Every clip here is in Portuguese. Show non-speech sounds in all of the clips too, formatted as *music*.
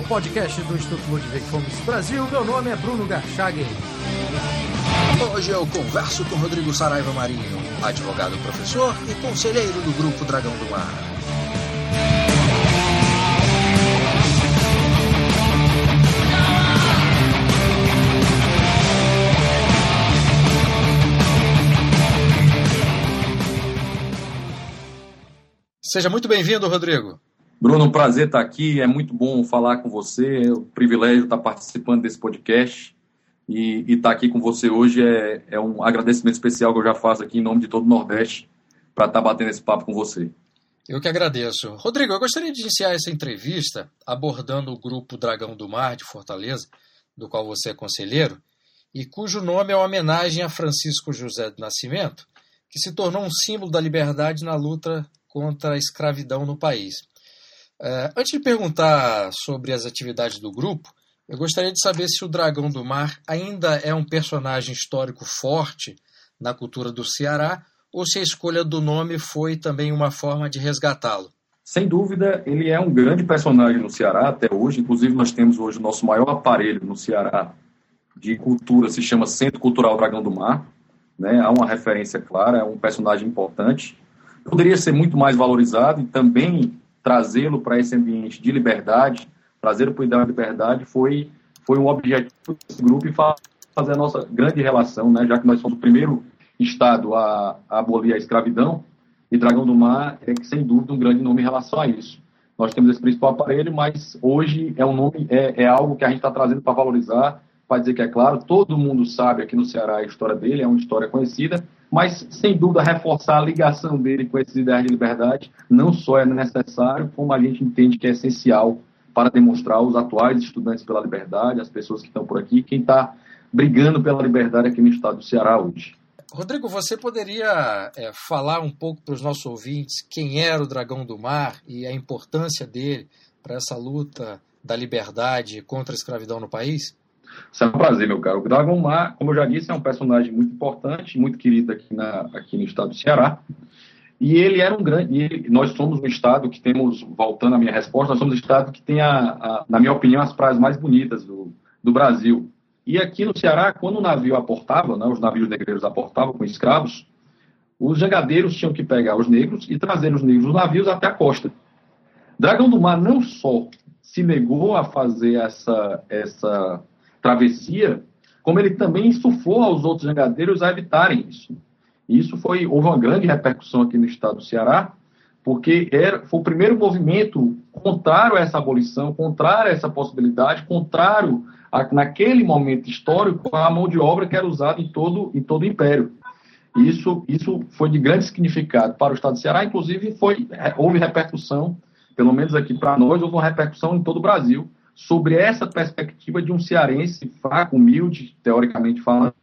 ao podcast do Instituto Ludwig Fomes Brasil. Meu nome é Bruno Garchagen. Hoje eu converso com Rodrigo Saraiva Marinho, advogado professor e conselheiro do Grupo Dragão do Mar. Seja muito bem-vindo, Rodrigo. Bruno, um prazer estar aqui. É muito bom falar com você. É um privilégio estar participando desse podcast. E, e estar aqui com você hoje é, é, um agradecimento especial que eu já faço aqui em nome de todo o Nordeste para estar batendo esse papo com você. Eu que agradeço. Rodrigo, eu gostaria de iniciar essa entrevista abordando o grupo Dragão do Mar de Fortaleza, do qual você é conselheiro, e cujo nome é uma homenagem a Francisco José do Nascimento, que se tornou um símbolo da liberdade na luta contra a escravidão no país. Uh, antes de perguntar sobre as atividades do grupo, eu gostaria de saber se o Dragão do Mar ainda é um personagem histórico forte na cultura do Ceará ou se a escolha do nome foi também uma forma de resgatá-lo. Sem dúvida, ele é um grande personagem no Ceará até hoje. Inclusive, nós temos hoje o nosso maior aparelho no Ceará de cultura, se chama Centro Cultural Dragão do Mar. Né? Há uma referência clara, é um personagem importante poderia ser muito mais valorizado e também trazê-lo para esse ambiente de liberdade, para o ideal de liberdade foi, foi um objetivo desse grupo e fazer a nossa grande relação, né, já que nós somos o primeiro Estado a, a abolir a escravidão, e Dragão do Mar é, sem dúvida, um grande nome em relação a isso. Nós temos esse principal aparelho, mas hoje é um nome, é, é algo que a gente está trazendo para valorizar, para dizer que é claro, todo mundo sabe aqui no Ceará a história dele, é uma história conhecida, mas sem dúvida reforçar a ligação dele com esses ideais de liberdade não só é necessário, como a gente entende que é essencial para demonstrar aos atuais estudantes pela liberdade, as pessoas que estão por aqui, quem está brigando pela liberdade aqui no estado do Ceará hoje. Rodrigo, você poderia é, falar um pouco para os nossos ouvintes quem era o Dragão do Mar e a importância dele para essa luta da liberdade contra a escravidão no país? Isso é um prazer, meu caro. O Dragon Mar, como eu já disse, é um personagem muito importante, muito querido aqui, na, aqui no estado do Ceará. E ele era um grande. Ele, nós somos um estado que temos, voltando à minha resposta, nós somos um estado que tem, a, a, na minha opinião, as praias mais bonitas do, do Brasil. E aqui no Ceará, quando o navio aportava, né, os navios negreiros aportavam com escravos, os jangadeiros tinham que pegar os negros e trazer os negros nos navios até a costa. Dragão do Mar não só se negou a fazer essa, essa travessia, como ele também insuflou aos outros jangadeiros a evitarem isso. E isso foi, houve uma grande repercussão aqui no estado do Ceará, porque era, foi o primeiro movimento contrário a essa abolição, contrário a essa possibilidade, contrário a, naquele momento histórico, à mão de obra que era usada em todo, em todo o império. Isso, isso foi de grande significado para o estado do Ceará, inclusive foi, houve repercussão, pelo menos aqui para nós, houve uma repercussão em todo o Brasil, sobre essa perspectiva de um cearense fraco, humilde, teoricamente falando,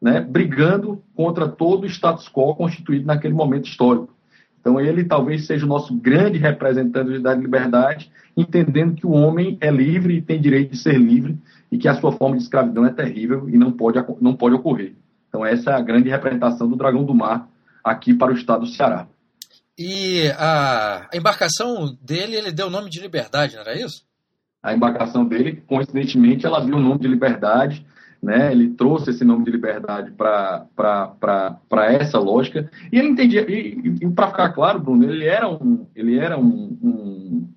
né, brigando contra todo o status quo constituído naquele momento histórico. Então, ele talvez seja o nosso grande representante da liberdade, entendendo que o homem é livre e tem direito de ser livre e que a sua forma de escravidão é terrível e não pode, não pode ocorrer. Então, essa é a grande representação do Dragão do Mar aqui para o estado do Ceará. E a embarcação dele, ele deu o nome de Liberdade, não era isso? A embarcação dele, coincidentemente, ela viu o nome de Liberdade, né? Ele trouxe esse nome de Liberdade para essa lógica e ele entendia. E, e para ficar claro, Bruno, ele era um, ele era um, um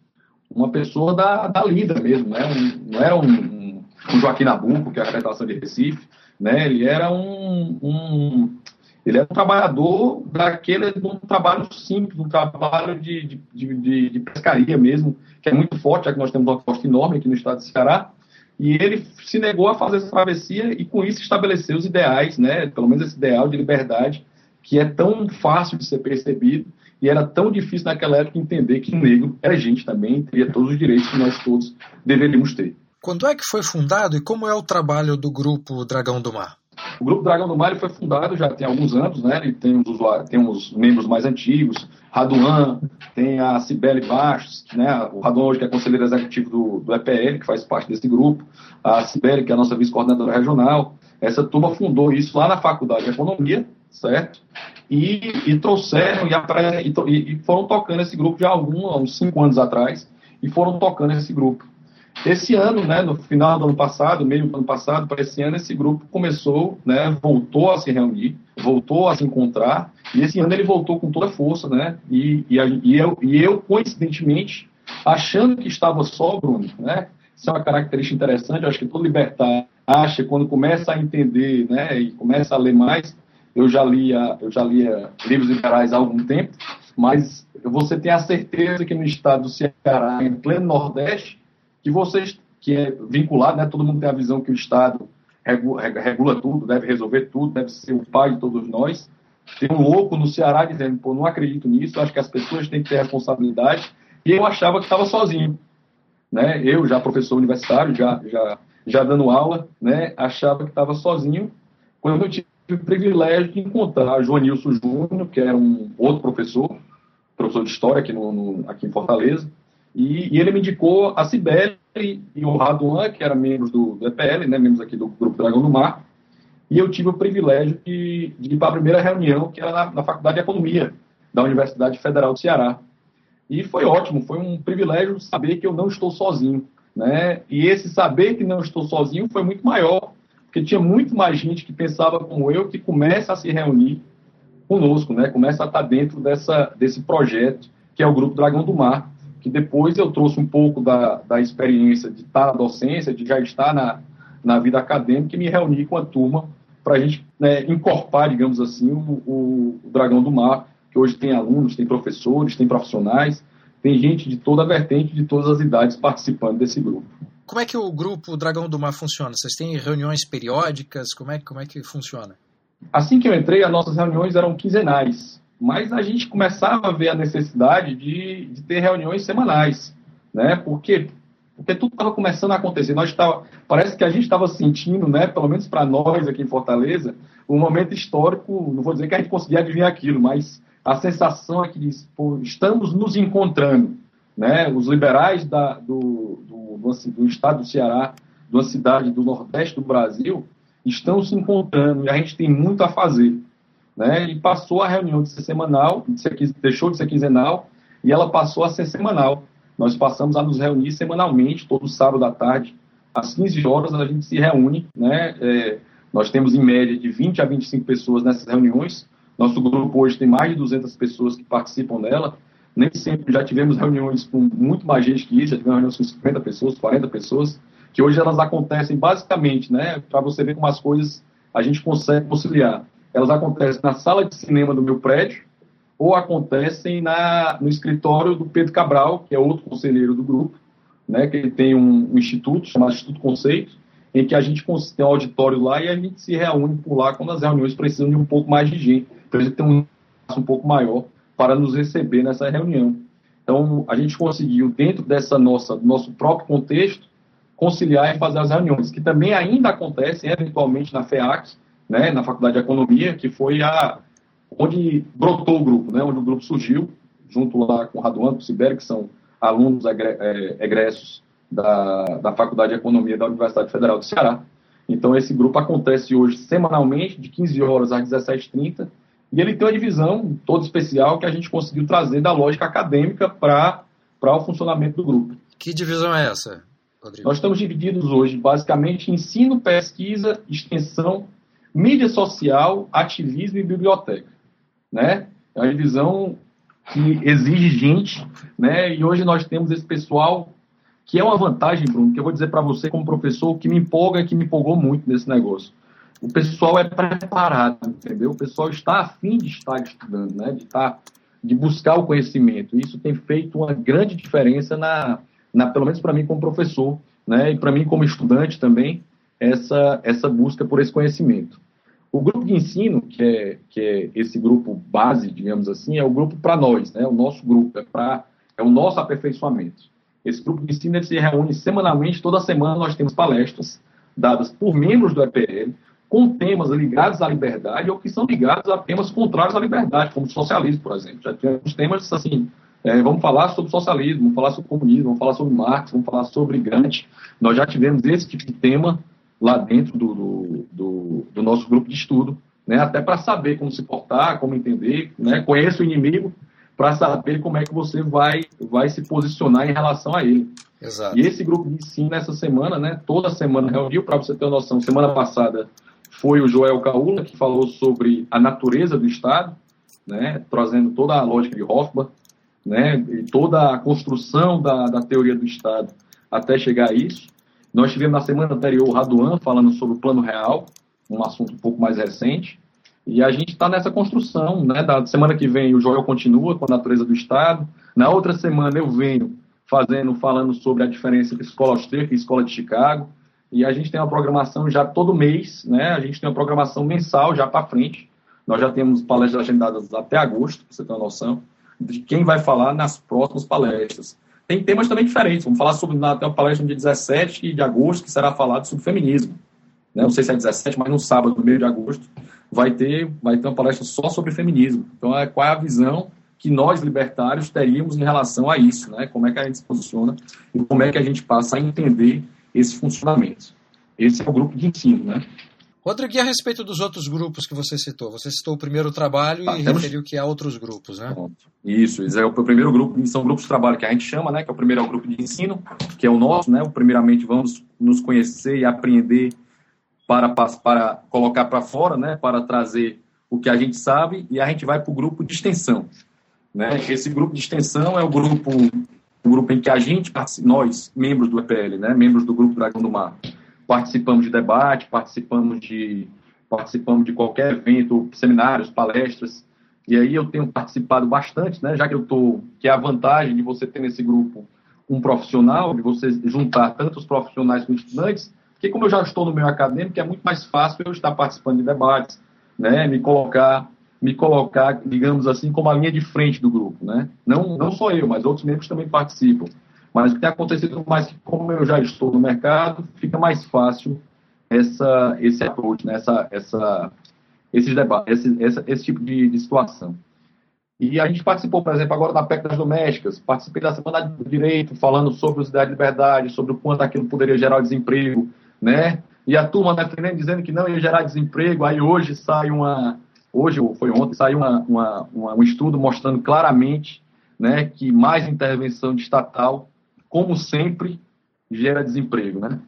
uma pessoa da, da lida mesmo, né? Um, não era um, um, Joaquim Nabuco, que é a representação de Recife, né? Ele era um, um ele é um trabalhador daquele um trabalho simples, um trabalho de, de, de, de, pescaria mesmo, que é muito forte, já que nós temos uma costa enorme aqui no estado de Ceará. E ele se negou a fazer essa travessia e com isso estabeleceu os ideais, né, pelo menos esse ideal de liberdade, que é tão fácil de ser percebido e era tão difícil naquela época entender que o negro era gente também, teria todos os direitos que nós todos deveríamos ter. Quando é que foi fundado e como é o trabalho do grupo Dragão do Mar? O Grupo Dragão do Mar foi fundado já tem alguns anos, né? Ele tem os, usuários, tem os membros mais antigos, Raduan, tem a Cibele Bastos, né? O Raduan hoje que é conselheiro executivo do, do EPL, que faz parte desse grupo, a Cibele, que é a nossa vice-coordenadora regional. Essa turma fundou isso lá na Faculdade de Economia, certo? E, e trouxeram e, e, e, foram tocando esse grupo já há alguns, uns cinco anos atrás, e foram tocando esse grupo. Esse ano, né, no final do ano passado, meio do ano passado, para esse ano, esse grupo começou, né, voltou a se reunir, voltou a se encontrar, e esse ano ele voltou com toda a força, né, e, e, e, eu, e eu, coincidentemente, achando que estava só, Bruno, né, isso é uma característica interessante, eu acho que todo libertário acha, quando começa a entender, né, e começa a ler mais, eu já lia, eu já lia livros liberais há algum tempo, mas você tem a certeza que no estado do Ceará, em pleno Nordeste, que vocês, que é vinculado, né, todo mundo tem a visão que o Estado regula, regula tudo, deve resolver tudo, deve ser o pai de todos nós. Tem um louco no Ceará dizendo, pô, não acredito nisso, acho que as pessoas têm que ter responsabilidade. E eu achava que estava sozinho. Né? Eu, já professor universitário, já, já, já dando aula, né? achava que estava sozinho. Quando eu tive o privilégio de encontrar Joanilson Júnior, que era um outro professor, professor de História aqui, no, no aqui em Fortaleza, e, e, ele me indicou a Cibele e o Raduan, que eram membros do, do EPL, né, membros aqui do Grupo Dragão do Mar, e eu tive o privilégio de, de ir para a primeira reunião, que era na, na, Faculdade de Economia da Universidade Federal do Ceará. E foi ótimo, foi um privilégio saber que eu não estou sozinho. Né? E esse saber que não estou sozinho foi muito maior, porque tinha muito mais gente que pensava como eu, que começa a se reunir conosco, né? começa a estar dentro dessa, desse projeto, que é o Grupo Dragão do Mar, que depois eu trouxe um pouco da, da experiência de estar na docência, de já estar na, na vida acadêmica e me reunir com a turma para a gente né, encorpar, digamos assim, o, o, o, Dragão do Mar, que hoje tem alunos, tem professores, tem profissionais, tem gente de toda a vertente, de todas as idades participando desse grupo. Como é que o grupo Dragão do Mar funciona? Vocês têm reuniões periódicas? Como é, como é que funciona? Assim que eu entrei, as nossas reuniões eram quinzenais mas a gente começava a ver a necessidade de, de ter reuniões semanais, né? Porque porque tudo estava começando a acontecer. Nós tava, parece que a gente estava sentindo, né? Pelo menos para nós aqui em Fortaleza, um momento histórico. Não vou dizer que a gente conseguia adivinhar aquilo, mas a sensação é que pô, estamos nos encontrando, né? Os liberais da, do, do, do, do estado do Ceará, de uma cidade do nordeste do Brasil, estão se encontrando e a gente tem muito a fazer né? E passou a reunião de ser semanal, de ser, deixou de ser quinzenal, e ela passou a ser semanal. Nós passamos a nos reunir semanalmente, todo sábado à tarde, às 15 horas, a gente se reúne, né? É, nós temos em média de 20 a 25 pessoas nessas reuniões. Nosso grupo hoje tem mais de 200 pessoas que participam dela. Nem sempre já tivemos reuniões com muito mais gente que isso, já tivemos reuniões com 50 pessoas, 40 pessoas, que hoje elas acontecem basicamente, né, para você ver como as coisas a gente consegue conciliar elas acontecem na sala de cinema do meu prédio ou acontecem na, no escritório do Pedro Cabral, que é outro conselheiro do grupo, né, que ele tem um, um instituto chamado Instituto Conceito, em que a gente tem um auditório lá e a gente se reúne por lá quando as reuniões precisam de um pouco mais de gente. A gente tem um espaço um pouco maior para nos receber nessa reunião. Então, a gente conseguiu, dentro dessa nossa nosso próprio contexto, conciliar e fazer as reuniões, que também ainda acontecem eventualmente na FEAC, né, na Faculdade de Economia, que foi a onde brotou o grupo, né, onde o grupo surgiu, junto lá com o Raduan, com o Sibério, que são alunos é, egressos da, da Faculdade de Economia da Universidade Federal do Ceará. Então, esse grupo acontece hoje semanalmente, de 15 horas às 17h30, e ele tem uma divisão toda especial que a gente conseguiu trazer da lógica acadêmica para o funcionamento do grupo. Que divisão é essa, Rodrigo? Nós estamos divididos hoje, basicamente, em ensino, pesquisa, extensão mídia social, ativismo e biblioteca, né? É uma divisão que exige gente, né? E hoje nós temos esse pessoal que é uma vantagem, Bruno, que eu vou dizer para você como professor, que me empolga e que me empolgou muito nesse negócio. O pessoal é preparado, entendeu? O pessoal está afim de estar estudando, né? De estar, de buscar o conhecimento. Isso tem feito uma grande diferença na, na pelo menos para mim como professor, né? E para mim como estudante também, essa essa busca por esse conhecimento. O grupo de ensino, que é, que é esse grupo base, digamos assim, é o grupo para nós, né? o nosso grupo, é, pra, é o nosso aperfeiçoamento. Esse grupo de ensino se reúne semanalmente, toda semana nós temos palestras dadas por membros do EPL, com temas ligados à liberdade ou que são ligados a temas contrários à liberdade, como socialismo, por exemplo. Já tivemos temas assim, é, vamos falar sobre socialismo, vamos falar sobre comunismo, vamos falar sobre Marx, vamos falar sobre Gramsci. Nós já tivemos esse tipo de tema lá dentro do, do, do, do nosso grupo de estudo, né, até para saber como se portar, como entender, né, conhece o inimigo para saber como é que você vai, vai se posicionar em relação a ele. Exato. E esse grupo de ensino, nessa semana, né, toda semana reuniu, para você ter uma noção, semana passada foi o Joel Caula, que falou sobre a natureza do Estado, né, trazendo toda a lógica de Hoffman, né, e toda a construção da, da teoria do Estado até chegar a isso. Nós tivemos na semana anterior o Raduan falando sobre o plano real, um assunto um pouco mais recente, e a gente está nessa construção, né, da semana que vem o Joel continua com a natureza do Estado, na outra semana eu venho fazendo, falando sobre a diferença entre escola austríaca e escola de Chicago, e a gente tem uma programação já todo mês, né, a gente tem uma programação mensal já para frente, nós já temos palestras agendadas até agosto, para você ter uma noção, de quem vai falar nas próximas palestras. Tem temas também diferentes. Vamos falar sobre até uma palestra no dia 17 de agosto, que será falado sobre feminismo. Né? Não sei se é 17, mas no sábado, no meio de agosto, vai ter, vai ter uma palestra só sobre feminismo. Então, é, qual é a visão que nós, libertários, teríamos em relação a isso, né? Como é que a gente se posiciona e como é que a gente passa a entender esse funcionamento. Esse é o grupo de ensino, né? Rodrigo, e a respeito dos outros grupos que você citou? Você citou o primeiro trabalho ah, e temos... referiu que há outros grupos, né? Isso, isso é o primeiro grupo, são grupos de trabalho que a gente chama, né? Que é o primeiro é o grupo de ensino, que é o nosso, né? Primeiramente vamos nos conhecer e aprender para, para colocar para fora, né? Para trazer o que a gente sabe e a gente vai para o grupo de extensão, né? Esse grupo de extensão é o grupo, o grupo em que a gente, nós, membros do EPL, né? Membros do grupo Dragão do Mar, participamos de debate, participamos de, participamos de qualquer evento, seminários, palestras, e aí eu tenho participado bastante, né, já que eu estou, que é a vantagem de você ter nesse grupo um profissional, de você juntar tanto os profissionais com os estudantes, porque como eu já estou no meio acadêmico, é muito mais fácil eu estar participando de debates, né, me colocar, me colocar, digamos assim, como a linha de frente do grupo, né, não, não só eu, mas outros membros também participam. Mas o que tem acontecido mais, como eu já estou no mercado, fica mais fácil essa, esse approach, né? essa, essa, esses debates, esse, essa, esse tipo de, de, situação. E a gente participou, por exemplo, agora da PEC das domésticas, participei da Semana do Direito, falando sobre os ideias de liberdade, sobre o quanto aquilo poderia gerar desemprego, né? E a turma defendendo, dizendo que não ia gerar desemprego, aí hoje sai uma, hoje, foi ontem, saiu uma, uma, uma, um estudo mostrando claramente né, que mais intervenção estatal como sempre, gera desemprego, né?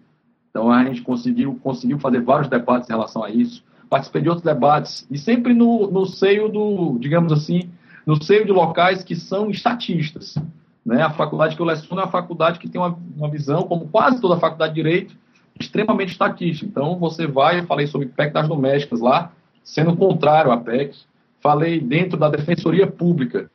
Então a gente conseguiu, conseguiu fazer vários debates em relação a isso. Participei de outros debates e sempre no, no seio do, digamos assim, no seio de locais que são estatistas. Né? A faculdade que eu leciono é uma faculdade que tem uma, uma visão, como quase toda a faculdade de Direito, extremamente estatística. Então você vai, eu falei sobre PEC das domésticas lá, sendo contrário à PEC. Falei dentro da Defensoria Pública,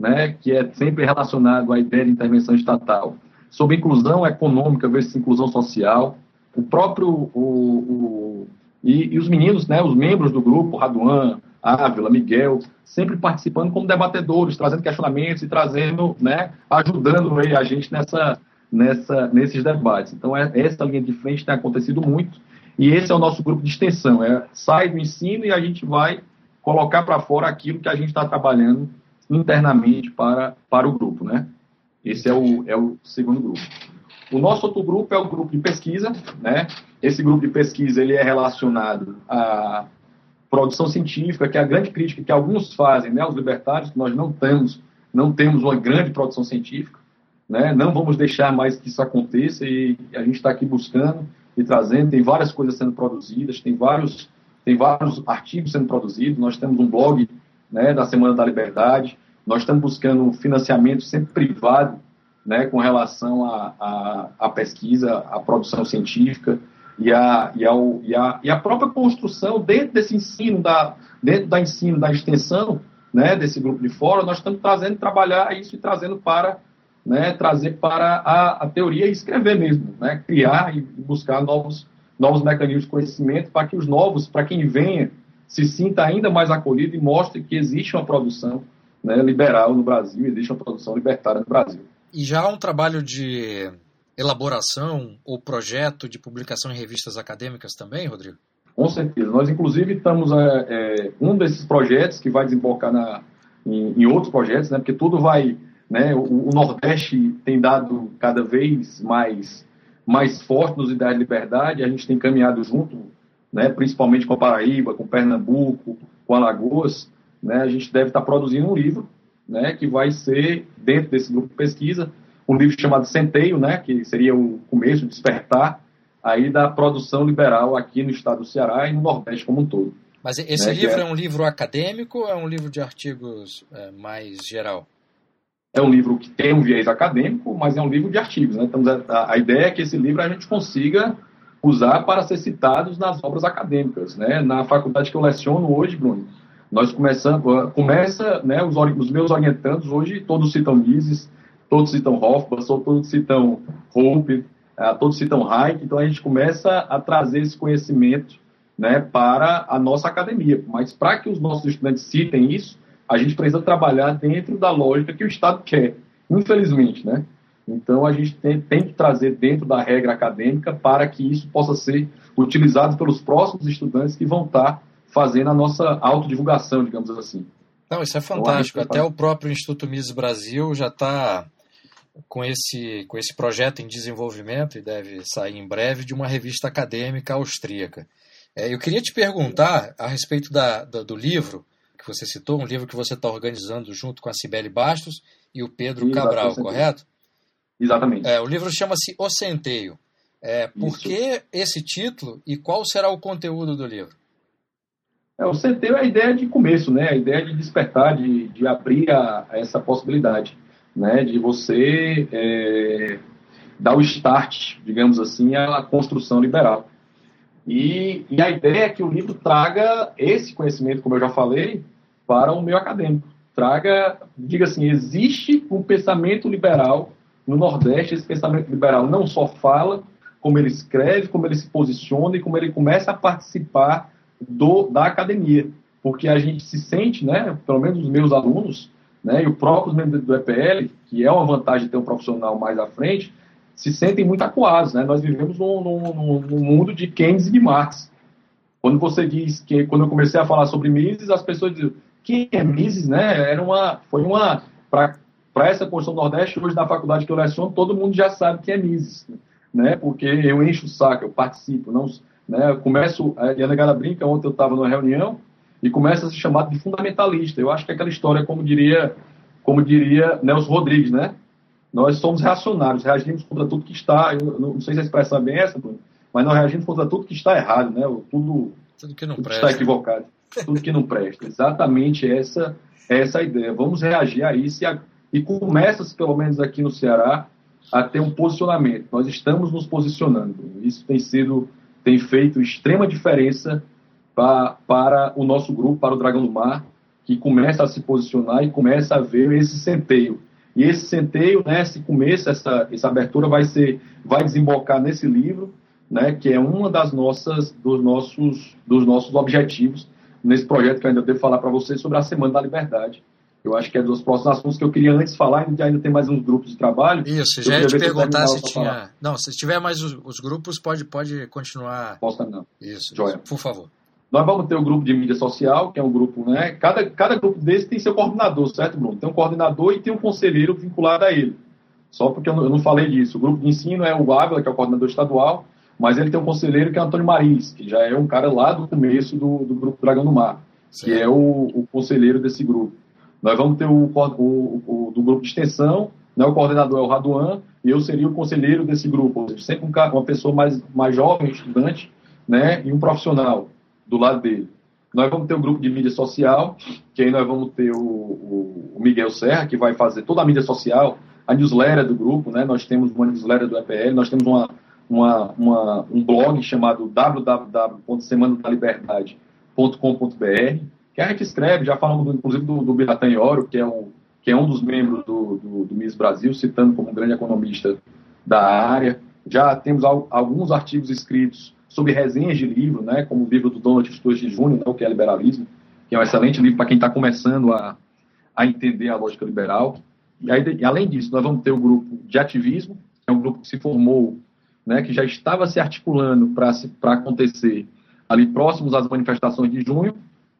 né, que é sempre relacionado à ideia de intervenção estatal sobre inclusão econômica versus inclusão social. O próprio. O, o e, e, os meninos, né, os membros do grupo, Raduan, Ávila, Miguel, sempre participando como debatedores, trazendo questionamentos e trazendo, né, ajudando aí, a gente nessa, nessa, nesses debates. Então, é, essa linha de frente tem acontecido muito. E esse é o nosso grupo de extensão. É, sai do ensino e a gente vai colocar para fora aquilo que a gente está trabalhando internamente para, para o grupo, né? Esse é o, é o segundo grupo. O nosso outro grupo é o grupo de pesquisa, né? Esse grupo de pesquisa ele é relacionado à produção científica, que é a grande crítica que alguns fazem, né, os libertários, que nós não temos, não temos uma grande produção científica, né? Não vamos deixar mais que isso aconteça e a gente está aqui buscando e trazendo, tem várias coisas sendo produzidas, tem vários tem vários artigos sendo produzidos, nós temos um blog, né, da Semana da Liberdade, nós estamos buscando financiamento sempre privado né, com relação à pesquisa, à produção científica e a, e, ao, e, a, e a própria construção dentro desse ensino, da, dentro da ensino, da extensão né, desse grupo de fora, nós estamos trazendo, trabalhar isso e trazendo para, né, trazer para a, a teoria e escrever mesmo, né, criar e buscar novos, novos mecanismos de conhecimento para que os novos, para quem venha, se sinta ainda mais acolhido e mostre que existe uma produção né, liberal no Brasil, existe uma produção libertária no Brasil. E já há um trabalho de elaboração ou projeto de publicação em revistas acadêmicas também, Rodrigo? Com certeza. Nós, inclusive, estamos. É, é, um desses projetos que vai desembocar na, em, em, outros projetos, né, porque tudo vai. Né, o, o, Nordeste tem dado cada vez mais, mais forte nos ideais de liberdade, a gente tem caminhado junto, né, principalmente com a Paraíba, com Pernambuco, com Alagoas, né, a gente deve estar produzindo um livro né, que vai ser, dentro desse grupo de pesquisa, um livro chamado Centeio, né, que seria o começo, o despertar aí da produção liberal aqui no estado do Ceará e no Nordeste como um todo. Mas esse né, livro é... é... um livro acadêmico ou é um livro de artigos é, mais geral? É um livro que tem um viés acadêmico, mas é um livro de artigos. Né? Então, a, a ideia é que esse livro a gente consiga usar para ser citados nas obras acadêmicas. Né? Na faculdade que eu leciono hoje, Bruno, nós começamos, começa, né, os, os meus orientandos hoje, todos citam Mises, todos citam Hofbauer, todos citam Hope, uh, todos citam Hayek, então a gente começa a trazer esse conhecimento né, para a nossa academia. Mas para que os nossos estudantes citem isso, a gente precisa trabalhar dentro da lógica que o Estado quer, infelizmente, né? Então a gente tem, tem que trazer dentro da regra acadêmica para que isso possa ser utilizado pelos próximos estudantes que vão estar fazendo a nossa autodivulgação, digamos assim. Não, isso é então, fantástico. Até o próprio Instituto Mises Brasil já está com esse, com esse projeto em desenvolvimento e deve sair em breve de uma revista acadêmica austríaca. É, eu queria te perguntar a respeito da, da, do livro que você citou, um livro que você está organizando junto com a Cibele Bastos e o Pedro Cabral, correto? Exatamente. É, o livro chama-se O Centeio. É, por Isso. que esse título e qual será o conteúdo do livro? É, o CT é a ideia de começo, né? A ideia de despertar, de, de abrir a, a essa possibilidade, né? De você é, dar o start, digamos assim, à construção liberal. E, e, a ideia é que o livro traga esse conhecimento, como eu já falei, para o meio acadêmico. Traga, diga assim, existe um pensamento liberal no Nordeste. Esse pensamento liberal não só fala, como ele escreve, como ele se posiciona e como ele começa a participar do, da academia, porque a gente se sente, né, pelo menos os meus alunos, né, e o próprio membro do EPL, que é uma vantagem ter um profissional mais à frente, se sentem muito acuados. Né? Nós vivemos num, num, num mundo de Keynes e de Marx. Quando você diz que, quando eu comecei a falar sobre Mises, as pessoas dizem, quem é Mises? Né? Era uma, foi uma, para essa construção do Nordeste, hoje na faculdade que eu leciono, todo mundo já sabe que é Mises. Né? Porque eu encho o saco, eu participo, não né? Eu começo, a Eliana Gala brinca, ontem eu estava numa reunião, e começa a ser chamado de fundamentalista. Eu acho que é aquela história, como diria, como diria Nelson Rodrigues, né? Nós somos reacionários, reagimos contra tudo que está, eu não sei se a expressão é bem essa, mas nós reagimos contra tudo que está errado, né? Tudo, tudo que não tudo presta. está equivocado. tudo que não presta. Exatamente essa, essa ideia. Vamos reagir a isso e, a, e começa-se, pelo menos aqui no Ceará, a ter um posicionamento. Nós estamos nos posicionando. Isso tem sido tem feito extrema diferença pra, para o nosso grupo, para o Dragão do Mar, que começa a se posicionar e começa a ver esse centeio. E esse centeio, né, esse começo, essa, essa abertura vai ser, vai desembocar nesse livro, né, que é uma das nossas, dos nossos, dos nossos objetivos nesse projeto que eu ainda devo falar para vocês sobre a Semana da Liberdade, eu acho que é dos próximos assuntos que eu queria antes falar, ainda, ainda tem mais uns grupos de trabalho. Isso, já ia te perguntar se tinha. Falar. Não, se tiver mais os, os, grupos, pode, pode continuar. Posso terminar. Isso, Joia. por favor. Nós vamos ter o grupo de mídia social, que é um grupo, né? Cada, cada grupo desse tem seu coordenador, certo, Bruno? Tem um coordenador e tem um conselheiro vinculado a ele. Só porque eu não, eu não falei disso. O grupo de ensino é o Ávila, que é o coordenador estadual, mas ele tem um conselheiro que é o Antônio Maris, que já é um cara lá do começo do, do grupo Dragão do Mar, certo. que é o, o conselheiro desse grupo. Nós vamos ter o, o, o do grupo de extensão, né, o coordenador é o Raduan, e eu seria o conselheiro desse grupo, sempre uma pessoa mais, mais jovem, estudante, né, e um profissional do lado dele. Nós vamos ter o grupo de mídia social, que aí nós vamos ter o, o, o Miguel Serra, que vai fazer toda a mídia social, a newsletter do grupo, né, nós temos uma newsletter do EPL, nós temos uma, uma, uma um blog chamado www.semanadaliberdade.com.br, que a gente escreve, já falamos inclusive do, do Biratan que é, um, que é um dos membros do, do, do Miss Brasil, citando como um grande economista da área. Já temos al, alguns artigos escritos sobre resenhas de livro, né, como o livro do Donald Sturgeon Jr., né, o que é liberalismo, que é um excelente livro para quem está começando a, a entender a lógica liberal. E, aí, além disso, nós vamos ter o grupo de ativismo, que é um grupo que se formou, né, que já estava se articulando para acontecer ali próximos às manifestações de junho,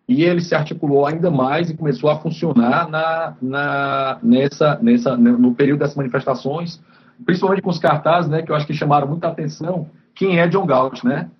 e ele se articulou ainda mais e começou a funcionar na, na, nessa, nessa, no período dessas manifestações, principalmente com os cartazes, né, que eu acho que chamaram muita atenção, quem é John Galt, né?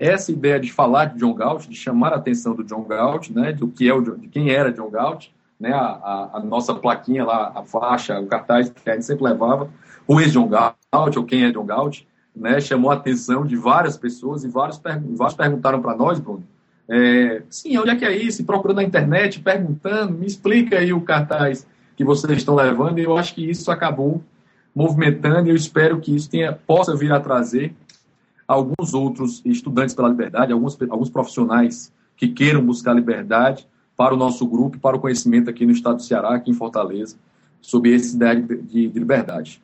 essa ideia de falar de John Galt, de chamar a atenção do John Galt, né, do que é o, de quem era John Galt, né, a, a, a, nossa plaquinha lá, a faixa, o cartaz que a gente sempre levava, o ex-John Galt, ou quem é John Galt, né, chamou a atenção de várias pessoas e vários, vários perguntaram para nós, Bruno, é, sim, onde é que é isso? Procurando na internet, perguntando, me explica aí o cartaz que vocês estão levando, e eu acho que isso acabou movimentando, e eu espero que isso tenha, possa vir a trazer alguns outros estudantes pela liberdade, alguns, alguns profissionais que queiram buscar liberdade para o nosso grupo, para o conhecimento aqui no estado do Ceará, aqui em Fortaleza, sobre essa ideia de, de, de liberdade.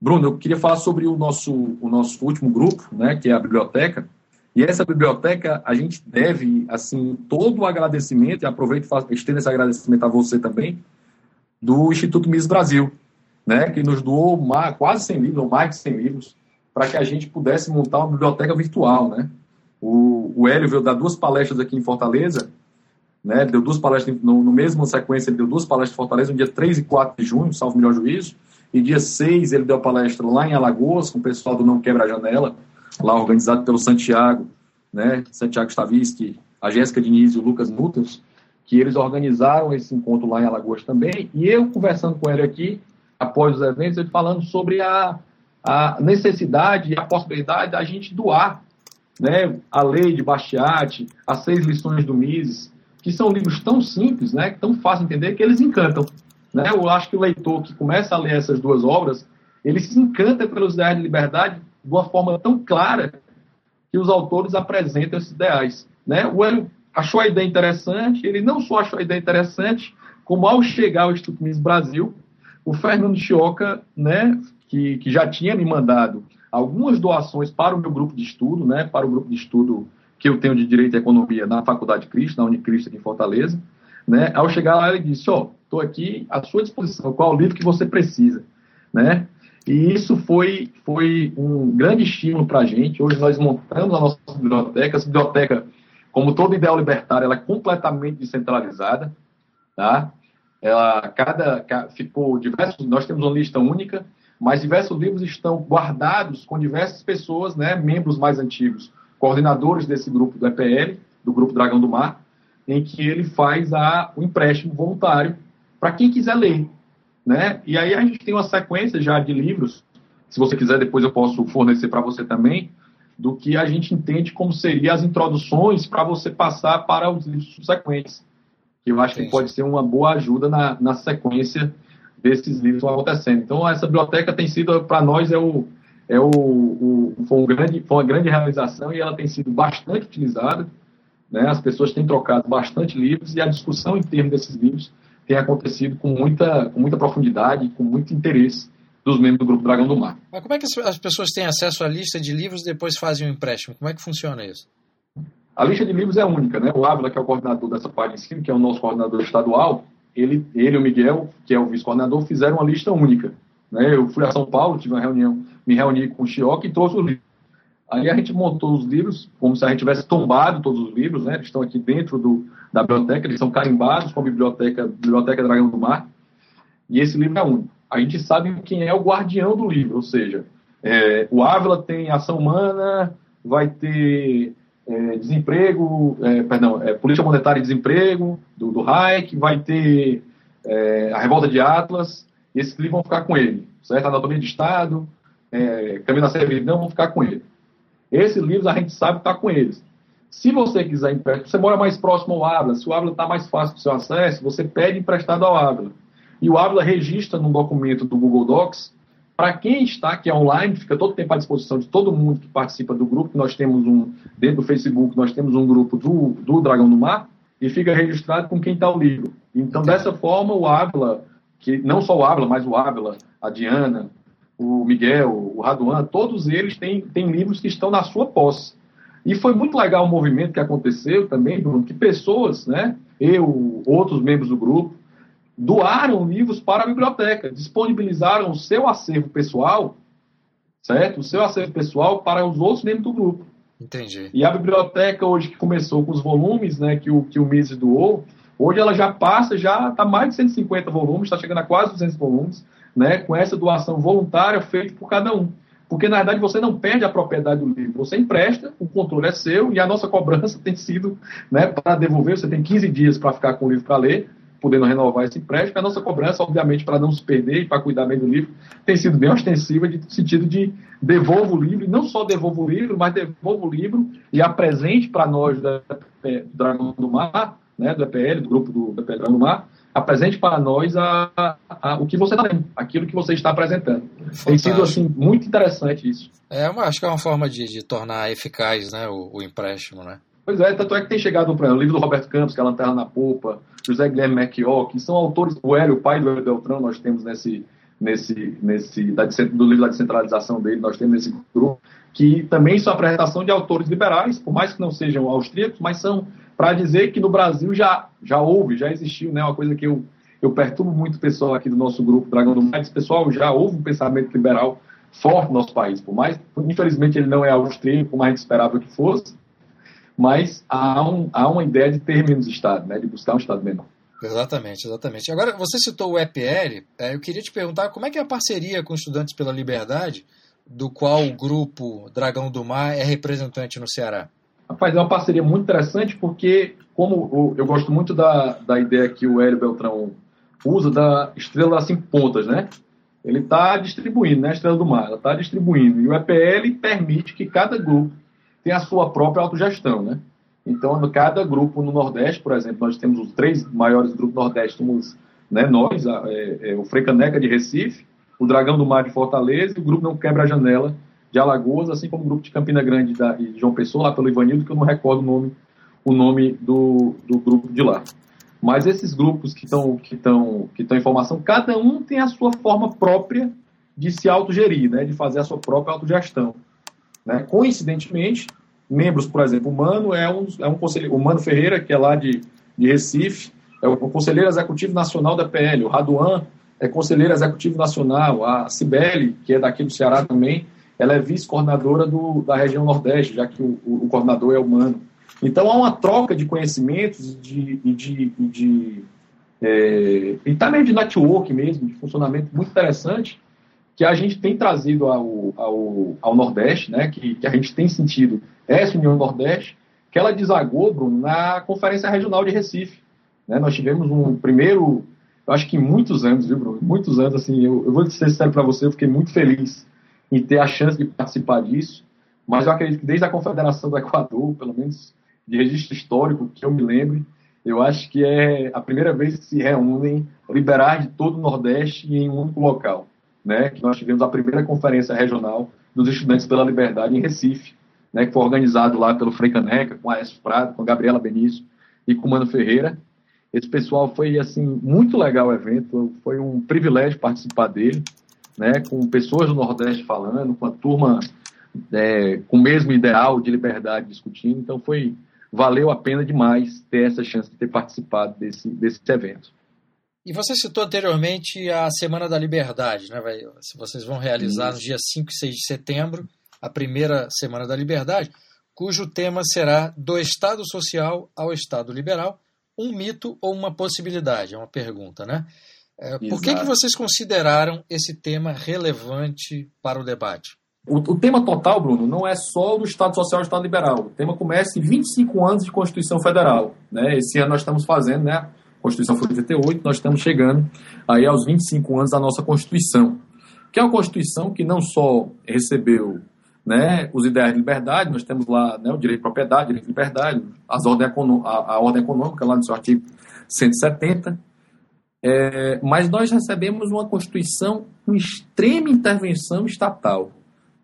Bruno, eu queria falar sobre o nosso, o nosso último grupo, né, que é a biblioteca, e essa biblioteca, a gente deve, assim, todo o agradecimento, e aproveito e estendo esse agradecimento a você também, do Instituto Miss Brasil, né, que nos doou mais, quase 100 livros, ou mais de 100 livros, para que a gente pudesse montar uma biblioteca virtual, né. O, o Hélio veio dar duas palestras aqui em Fortaleza, né, deu duas palestras, no, no mesmo sequência, ele deu duas palestras em Fortaleza, no dia 3 e 4 de junho, salvo melhor juízo, e dia 6 ele deu palestra lá em Alagoas, com o pessoal do Não Quebra a Janela, lá organizado pelo Santiago, né, Santiago Stavisky, a Jéssica Diniz e o Lucas Nutters, que eles organizaram esse encontro lá em Alagoas também, e eu conversando com ele aqui, após os eventos, ele falando sobre a, a necessidade e a possibilidade da gente doar né, a lei de Bastiat, as seis lições do Mises, que são livros tão simples, né, tão fácil de entender, que eles encantam. Né? Eu acho que o leitor que começa a ler essas duas obras, ele se encanta pelos ideais de liberdade de uma forma tão clara que os autores apresentam esses ideais. Né? O Hélio achou a ideia interessante, ele não só achou a ideia interessante, como ao chegar ao Instituto Miss Brasil, o Fernando Chioca, né, que, que já tinha me mandado algumas doações para o meu grupo de estudo, né, para o grupo de estudo que eu tenho de Direito e Economia na Faculdade Cristo, na Unicristo aqui em Fortaleza, né, ao chegar lá ele disse, ó, oh, estou aqui à sua disposição, qual o livro que você precisa, né, e isso foi, foi um grande estímulo para a gente. Hoje nós montamos a nossa biblioteca. Essa biblioteca, como todo ideal libertário, ela é completamente descentralizada. Tá? Ela, cada, ficou diversos, nós temos uma lista única, mas diversos livros estão guardados com diversas pessoas, né, membros mais antigos, coordenadores desse grupo do EPL, do Grupo Dragão do Mar, em que ele faz a, o empréstimo voluntário para quem quiser ler. Né? E aí a gente tem uma sequência já de livros, se você quiser depois eu posso fornecer para você também, do que a gente entende como seriam as introduções para você passar para os livros subsequentes. Que eu acho que pode ser uma boa ajuda na, na sequência desses livros acontecendo. Então essa biblioteca tem sido, para nós, é o, é o, o, foi, um grande, foi uma grande realização e ela tem sido bastante utilizada. Né? As pessoas têm trocado bastante livros e a discussão em termos desses livros tem acontecido com muita, com muita profundidade, com muito interesse dos membros do Grupo Dragão do Mar. Mas como é que as pessoas têm acesso à lista de livros e depois fazem o um empréstimo? Como é que funciona isso? A lista de livros é única, né? O Ávila, que é o coordenador dessa parte de cima, que é o nosso coordenador estadual, ele, ele e o Miguel, que é o vice-coordenador, fizeram uma lista única. Né? Eu fui a São Paulo, tive uma reunião, me reuni com o Chioque e trouxe os livros. Aí a gente montou os livros, como se a gente tivesse tombado todos os livros, né? Eles estão aqui dentro do, da biblioteca, eles são carimbados com a biblioteca, biblioteca Dragão do Mar. E esse livro é único. A gente sabe quem é o guardião do livro, ou seja, é, o Ávila tem ação humana, vai ter é, desemprego, é, perdão, é, política monetária e desemprego do, do Hayek, vai ter é, a revolta de Atlas, e esses livros vão ficar com ele, certo? Anatomia de Estado, é, Caminho da Servidão vão ficar com ele. Esses livros a gente sabe que está com eles. Se você quiser empréstimo, você mora mais próximo ao Ávila, se o Ávila está mais fácil para o seu acesso, você pede emprestado ao Ávila. E o Ávila registra num documento do Google Docs, para quem está aqui online, fica todo tempo à disposição de todo mundo que participa do grupo, nós temos um, dentro do Facebook, nós temos um grupo do, do Dragão do Mar, e fica registrado com quem está o livro. Então, dessa forma, o Ávila, que não só o Ávila, mas o Ávila, a Diana, o Miguel, o Raduan, todos eles têm, têm livros que estão na sua posse. E foi muito legal o movimento que aconteceu também, Bruno, que pessoas, né, eu, outros membros do grupo, doaram livros para a biblioteca, disponibilizaram o seu acervo pessoal, certo? O seu acervo pessoal para os outros membros do grupo. Entendi. E a biblioteca hoje que começou com os volumes, né, que o que o Mises doou, hoje ela já passa, já está mais de 150 volumes, está chegando a quase 200 volumes né, com essa doação voluntária feita por cada um. Porque na verdade você não perde a propriedade do livro, você empresta, o controle é seu e a nossa cobrança tem sido né, para devolver, você tem 15 dias para ficar com o livro para ler, podendo renovar esse empréstimo. A nossa cobrança, obviamente, para não se perder e para cuidar bem do livro, tem sido bem ostensiva, no sentido de devolva o livro, e não só devolva o livro, mas devolva o livro e apresente para nós do Dragão do Mar, né, do EPL, do grupo do EPL Dragão do Mar, apresente para nós a, a, a, o que você está lendo, aquilo que você está apresentando. Fantástico. Tem sido assim muito interessante isso. É, uma, acho que é uma forma de, de tornar eficaz né, o, o, empréstimo, né? Pois é, tanto é que tem chegado o livro do Roberto Campos, que é a Lanterna na Popa, José Guilherme Macchió, que são autores, o Hélio, o pai do Hélio Beltrão, nós temos nesse, nesse, nesse da, do livro da descentralização dele, nós temos nesse grupo, que também são apresentação de autores liberais, por mais que não sejam austríacos, mas são para dizer que no Brasil já, já houve, já existiu, né, uma coisa que eu, eu perturbo muito o pessoal aqui do nosso grupo Dragão do Mar, pessoal, já houve um pensamento liberal forte no nosso país, por mais, infelizmente ele não é austríaco, como a gente esperava que fosse, mas há, um, há uma ideia de ter menos Estado, né, de buscar um Estado menor. Exatamente, exatamente. Agora, você citou o EPL, é, eu queria te perguntar como é que é a parceria com Estudantes pela Liberdade, do qual o grupo Dragão do Mar é representante no Ceará? Rapaz, é uma parceria muito interessante porque, como eu gosto muito da, da ideia que o Hélio Beltrão usa da estrela cinco pontas, né? Ele está distribuindo, né? A estrela do mar, ela está distribuindo. E o EPL permite que cada grupo tenha a sua própria autogestão, né? Então, cada grupo no Nordeste, por exemplo, nós temos os três maiores grupos do Nordeste, somos né, nós, é, é, o Frecaneca de Recife, o Dragão do Mar de Fortaleza e o grupo Não Quebra a Janela de Alagoas, assim como o grupo de Campina Grande da, e João Pessoa, lá pelo Ivanildo, que eu não recordo o nome, o nome do, do grupo de lá. Mas esses grupos que estão que que em formação, cada um tem a sua forma própria de se autogerir, né, de fazer a sua própria autogestão. Né? Coincidentemente, membros, por exemplo, o Mano é um, é um conselheiro, o Mano Ferreira, que é lá de, de Recife, é o conselheiro executivo nacional da PL, o Raduan é conselheiro executivo nacional, a Cibele, que é daqui do Ceará também, ela é vice-coordenadora da região Nordeste, já que o, o, o, coordenador é humano. Então há uma troca de conhecimentos de, e de, de, é, e também de network mesmo, de funcionamento muito interessante, que a gente tem trazido ao, ao, ao Nordeste, né, que, que, a gente tem sentido essa União Nordeste, que ela desagou, Bruno, na Conferência Regional de Recife. Né? Nós tivemos um primeiro, eu acho que muitos anos, viu, Bruno? Muitos anos, assim, eu, eu vou ser sincero para você, eu fiquei muito feliz em ter a chance de participar disso, mas eu acredito que desde a Confederação do Equador, pelo menos de registro histórico que eu me lembre, eu acho que é a primeira vez que se reúnem liberais de todo o Nordeste em um único local, né? Que nós tivemos a primeira conferência regional dos estudantes pela liberdade em Recife, né? Que foi organizado lá pelo Frei Caneca, com a Prado, com a Gabriela Benício e com o Mano Ferreira. Esse pessoal foi assim muito legal o evento, foi um privilégio participar dele né, com pessoas do Nordeste falando, com a turma é, com o mesmo ideal de liberdade discutindo. Então foi valeu a pena demais ter essa chance de ter participado desse, desse evento. E você citou anteriormente a Semana da Liberdade, né? Vai, vocês vão realizar Isso. nos dias 5 e 6 de setembro a primeira Semana da Liberdade, cujo tema será Do Estado Social ao Estado Liberal, um mito ou uma possibilidade? É uma pergunta, né? É, por que, que vocês consideraram esse tema relevante para o debate? O, o, tema total, Bruno, não é só do Estado Social e Estado Liberal. O tema começa em 25 anos de Constituição Federal. Né? Esse ano nós estamos fazendo, né? A Constituição foi de 88, nós estamos chegando aí aos 25 anos da nossa Constituição. Que é uma Constituição que não só recebeu né, os ideais de liberdade, nós temos lá né, o direito de propriedade, direito de liberdade, as ordem a, a ordem econômica lá no seu artigo 170, é, mas nós recebemos uma Constituição com extrema intervenção estatal.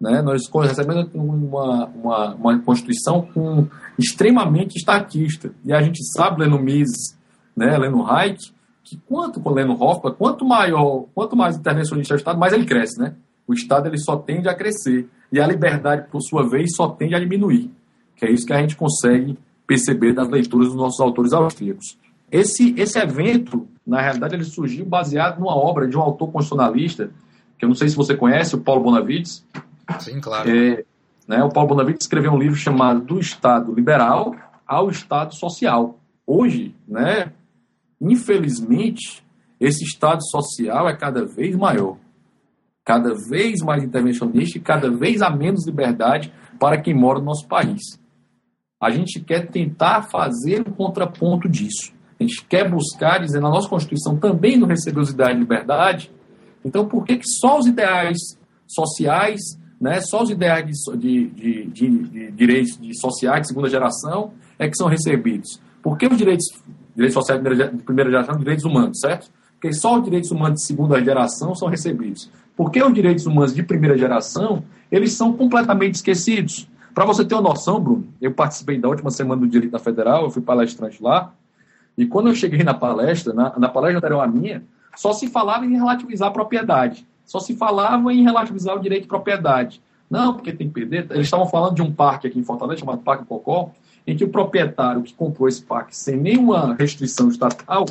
Né? Nós recebemos uma, uma, uma Constituição com extremamente estatista. E a gente sabe, lendo Mises, né, lendo Hayek, que quanto, lendo Hoffman, quanto maior, quanto mais intervencionista é o Estado, mais ele cresce. Né? O Estado ele só tende a crescer. E a liberdade, por sua vez, só tende a diminuir. Que é isso que a gente consegue perceber das leituras dos nossos autores austríacos. Esse, esse evento na realidade, ele surgiu baseado numa obra de um autor constitucionalista, que eu não sei se você conhece, o Paulo Bonavides. Sim, claro. É, né, o Paulo Bonavides escreveu um livro chamado Do Estado Liberal ao Estado Social. Hoje, né, infelizmente, esse Estado social é cada vez maior. cada vez mais intervencionista e cada vez a menos liberdade para quem mora no nosso país. A gente quer tentar fazer um contraponto disso. A gente quer buscar, dizer, na nossa Constituição também não recebeu os ideais de liberdade. Então, por que, que só os ideais sociais, né, só os ideais de, de, de, de direitos sociais de segunda geração é que são recebidos? Por que os direitos, direitos sociais de primeira geração são direitos humanos, certo? Porque só os direitos humanos de segunda geração são recebidos. Porque os direitos humanos de primeira geração, eles são completamente esquecidos. Para você ter uma noção, Bruno, eu participei da última semana do Direito da Federal, eu fui palestrante lá, e quando eu cheguei na palestra, na, na palestra anterior à minha, só se falava em relativizar a propriedade. Só se falava em relativizar o direito de propriedade. Não, porque tem que perder. Eles estavam falando de um parque aqui em Fortaleza, chamado Parque Cocó, em que o proprietário que comprou esse parque sem nenhuma restrição estatal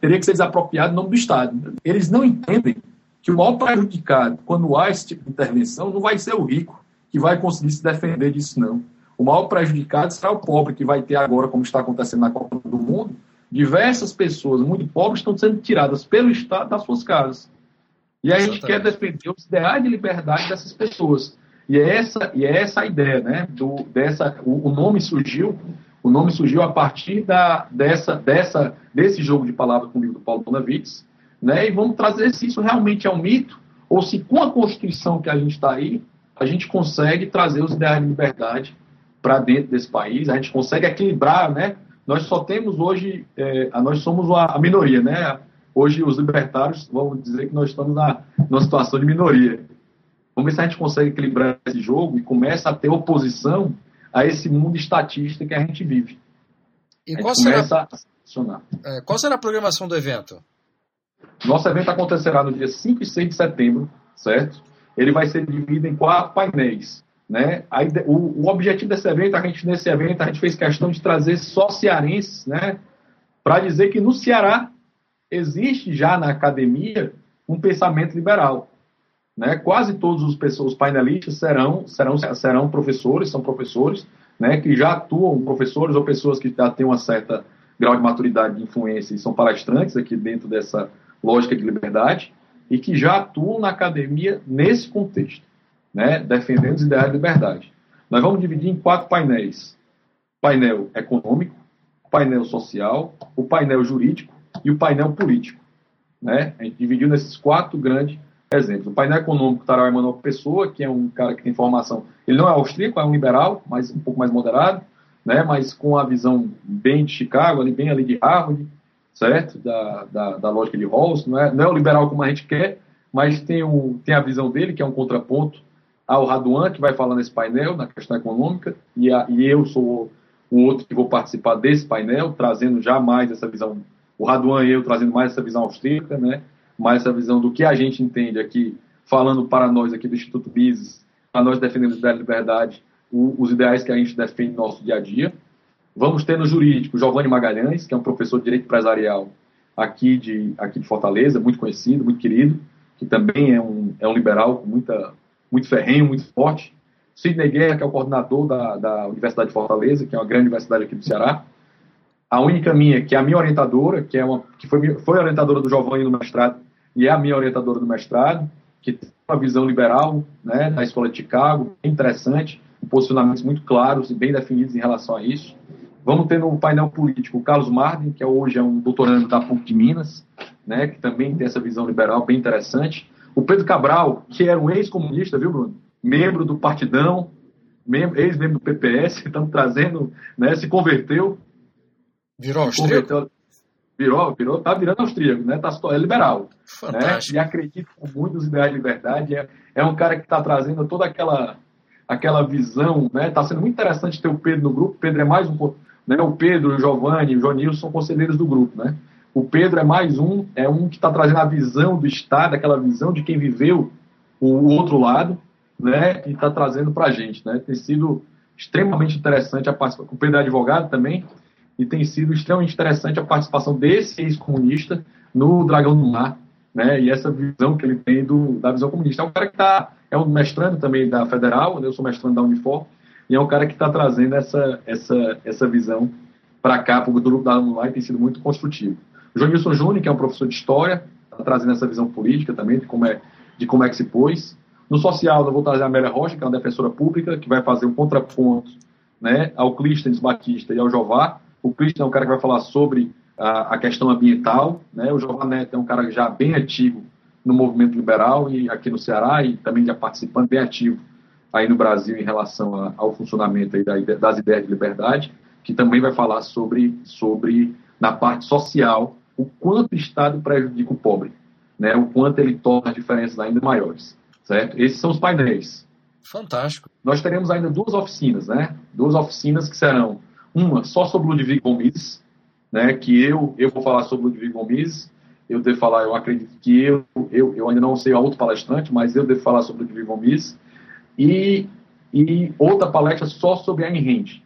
teria que ser desapropriado em nome do Estado. Eles não entendem que o maior prejudicado, quando há esse tipo de intervenção, não vai ser o rico que vai conseguir se defender disso, não. O maior prejudicado será o pobre, que vai ter agora, como está acontecendo na Copa do Mundo, diversas pessoas muito pobres estão sendo tiradas pelo Estado das suas casas. E a gente quer defender os ideais de liberdade dessas pessoas. E é essa, e é essa a ideia, né? Do, dessa, o, o, nome surgiu, o nome surgiu a partir da, dessa, dessa, desse jogo de palavras com o livro do Paulo Bonavides, né? E vamos trazer se isso realmente é um mito, ou se com a Constituição que a gente está aí, a gente consegue trazer os ideais de liberdade para dentro desse país, a gente consegue equilibrar, né? Nós só temos hoje, é, nós somos a, minoria, né? Hoje os libertários vão dizer que nós estamos na, numa situação de minoria. Vamos ver se a gente consegue equilibrar esse jogo e começa a ter oposição a esse mundo estatista que a gente vive. E qual será, é, qual será a programação do evento? Nosso evento acontecerá no dia 5 e 6 de setembro, certo? Ele vai ser dividido em quatro painéis. Né? O, o, objetivo desse evento, a gente nesse evento, a gente fez questão de trazer só cearenses, né? Para dizer que no Ceará existe já na academia um pensamento liberal. Né? Quase todos os, pessoas, os painelistas serão, serão, serão professores, são professores, né? que já atuam, professores ou pessoas que já têm uma certa grau de maturidade de influência e são palestrantes aqui dentro dessa lógica de liberdade e que já atuam na academia nesse contexto né, defendendo os ideais de liberdade. Nós vamos dividir em quatro painéis: painel econômico, painel social, o painel jurídico e o painel político. Né? A gente dividiu nesses quatro grandes exemplos. O painel econômico estará o Emanuel Pessoa, que é um cara que tem formação. Ele não é austríaco, é um liberal, mas um pouco mais moderado, né? mas com a visão bem de Chicago, ali, bem ali de Harvard, certo? Da, da, da lógica de Rawls. Não é, não é o liberal como a gente quer, mas tem, o, tem a visão dele, que é um contraponto ao Raduan, que vai falar nesse painel, na questão econômica, e, a, e eu sou o outro que vou participar desse painel, trazendo já mais essa visão, o Raduan e eu trazendo mais essa visão austríaca, né? mais essa visão do que a gente entende aqui, falando para nós aqui do Instituto Mises, para nós defendemos a liberdade, o, os ideais que a gente defende no nosso dia a dia. Vamos ter no jurídico Giovanni Magalhães, que é um professor de direito empresarial aqui de, aqui de Fortaleza, muito conhecido, muito querido, que também é um, é um liberal com muita muito ferrenho, muito forte. Sidney Guerra, que é o coordenador da, da Universidade de Fortaleza, que é uma grande universidade aqui do Ceará. A única minha, que é a minha orientadora, que, é uma, que foi, foi orientadora do Giovanni no mestrado, e é a minha orientadora do mestrado, que tem uma visão liberal né, da Escola de Chicago, bem interessante, posicionamentos muito claros e bem definidos em relação a isso. Vamos ter no painel político o Carlos Marden, que hoje é um doutorando da PUC de Minas, né, que também tem essa visão liberal bem interessante. O Pedro Cabral, que era um ex-comunista, viu, Bruno? Membro do Partidão, ex-membro do PPS, *laughs* estamos trazendo, né, se converteu. Virou austríaco? Virou, virou, tá virando austríaco, né? Tá, é liberal. Né? E acredita muito nos ideais de liberdade. É, é um cara que está trazendo toda aquela, aquela visão, né? Está sendo muito interessante ter o Pedro no grupo. Pedro é mais um. Né? O Pedro, o Giovanni, o Jonilson são conselheiros do grupo, né? O Pedro é mais um, é um que está trazendo a visão do Estado, aquela visão de quem viveu o outro lado, né, e está trazendo para a gente. Né? Tem sido extremamente interessante a participação. O Pedro é advogado também, e tem sido extremamente interessante a participação desse ex-comunista no Dragão do Mar, né, e essa visão que ele tem do, da visão comunista. É um cara que está, é um mestrando também da Federal, né, eu sou mestrando da Unifor, e é um cara que está trazendo essa, essa, essa visão para cá, para o grupo da Mar, e tem sido muito construtivo. O João Júnior, que é um professor de História, está trazendo essa visão política também, de como é de como é que se pôs. No social, eu vou trazer a Amélia Rocha, que é uma defensora pública, que vai fazer um contraponto né, ao Clístenes Batista e ao Jová. O Clístenes é um cara que vai falar sobre a, a questão ambiental. Né? O Jová Neto é um cara já bem ativo no movimento liberal e aqui no Ceará e também já participando bem ativo aí no Brasil em relação a, ao funcionamento das ideias de liberdade, que também vai falar sobre, sobre na parte social, o quanto o Estado prejudica o pobre, né? o quanto ele torna as diferenças ainda maiores. Certo? Esses são os painéis. Fantástico. Nós teremos ainda duas oficinas, né? Duas oficinas que serão uma só sobre o Ludwig Gomes, né? Que eu, eu vou falar sobre o Ludwig Gomes. Eu devo falar, eu acredito que eu, eu, eu ainda não sei a outro palestrante, mas eu devo falar sobre o Ludwig Gomes. E, e outra palestra só sobre a Ayn Rand,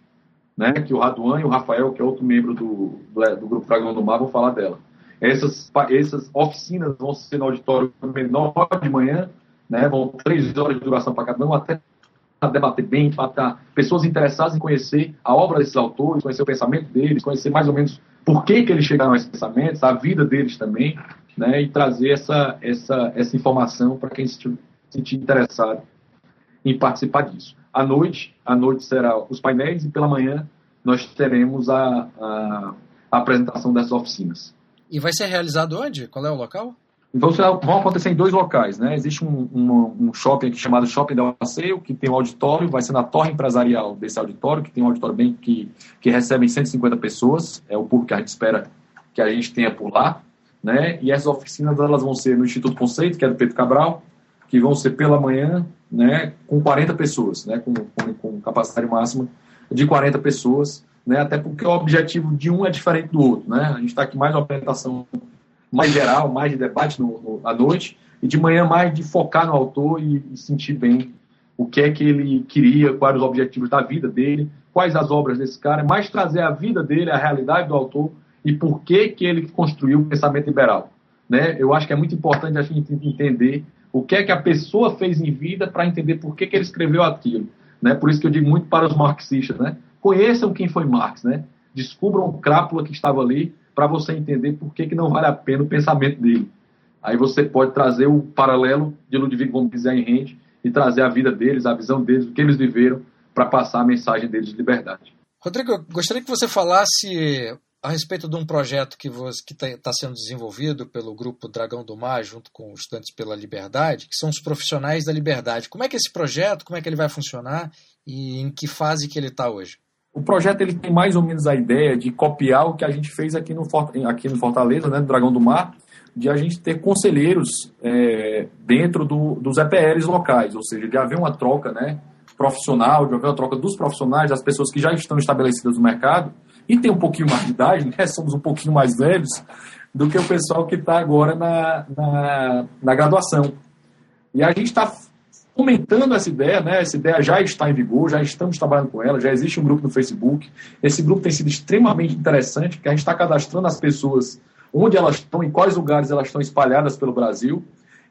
né? Que o Raduan e o Rafael, que é outro membro do, do, Grupo Dragão do Mar, vão falar dela. Essas, essas oficinas vão ser no auditório menor de manhã, né? Vão três horas de duração para cada um, até debater bem, para pessoas interessadas em conhecer a obra desses autores, conhecer o pensamento deles, conhecer mais ou menos por que, que eles chegaram a esses pensamentos, a vida deles também, né? E trazer essa, essa, essa informação para quem se sentir interessado em participar disso. À noite, à noite será os painéis e pela manhã nós teremos a, a, a apresentação dessas oficinas. E vai ser realizado onde? Qual é o local? Então vão acontecer em dois locais, né? Existe um, um, um shopping aqui chamado Shopping Del Passeio, que tem um auditório, vai ser na torre empresarial desse auditório, que tem um auditório bem que, que recebe 150 pessoas, é o público que a gente espera que a gente tenha por lá, né? E essas oficinas elas vão ser no Instituto Conceito, que é do Pedro Cabral, que vão ser pela manhã, né? Com 40 pessoas, né? Com, com, com capacidade máxima de 40 pessoas, né? Até porque o objetivo de um é diferente do outro, né? A gente está aqui mais uma apresentação mais geral, mais de debate no, no, à noite, e de manhã mais de focar no autor e, e, sentir bem o que é que ele queria, quais os objetivos da vida dele, quais as obras desse cara, mais trazer a vida dele, a realidade do autor e por que que ele construiu o pensamento liberal. Né? Eu acho que é muito importante a gente entender o que é que a pessoa fez em vida para entender por que, que ele escreveu aquilo. Né? Por isso que eu digo muito para os marxistas, né? conheçam quem foi Marx, né? descubram o crápula que estava ali para você entender por que, que não vale a pena o pensamento dele. Aí você pode trazer o paralelo de Ludwig von Rende e trazer a vida deles, a visão deles, o que eles viveram, para passar a mensagem deles de liberdade. Rodrigo, gostaria que você falasse a respeito de um projeto que está tá sendo desenvolvido pelo grupo Dragão do Mar, junto com os Estudantes pela Liberdade, que são os profissionais da liberdade. Como é que é esse projeto, como é que ele vai funcionar e em que fase que ele está hoje? O projeto ele tem mais ou menos a ideia de copiar o que a gente fez aqui no, aqui no Fortaleza, né, no Dragão do Mar, de a gente ter conselheiros é, dentro do, dos EPLs locais, ou seja, de haver uma troca né, profissional, de haver uma troca dos profissionais, das pessoas que já estão estabelecidas no mercado, e tem um pouquinho mais de idade, né, somos um pouquinho mais velhos, do que o pessoal que está agora na, na, na graduação. E a gente está comentando essa ideia, né? Essa ideia já está em vigor, já estamos trabalhando com ela, já existe um grupo no Facebook. Esse grupo tem sido extremamente interessante, porque a gente está cadastrando as pessoas onde elas estão, em quais lugares elas estão espalhadas pelo Brasil.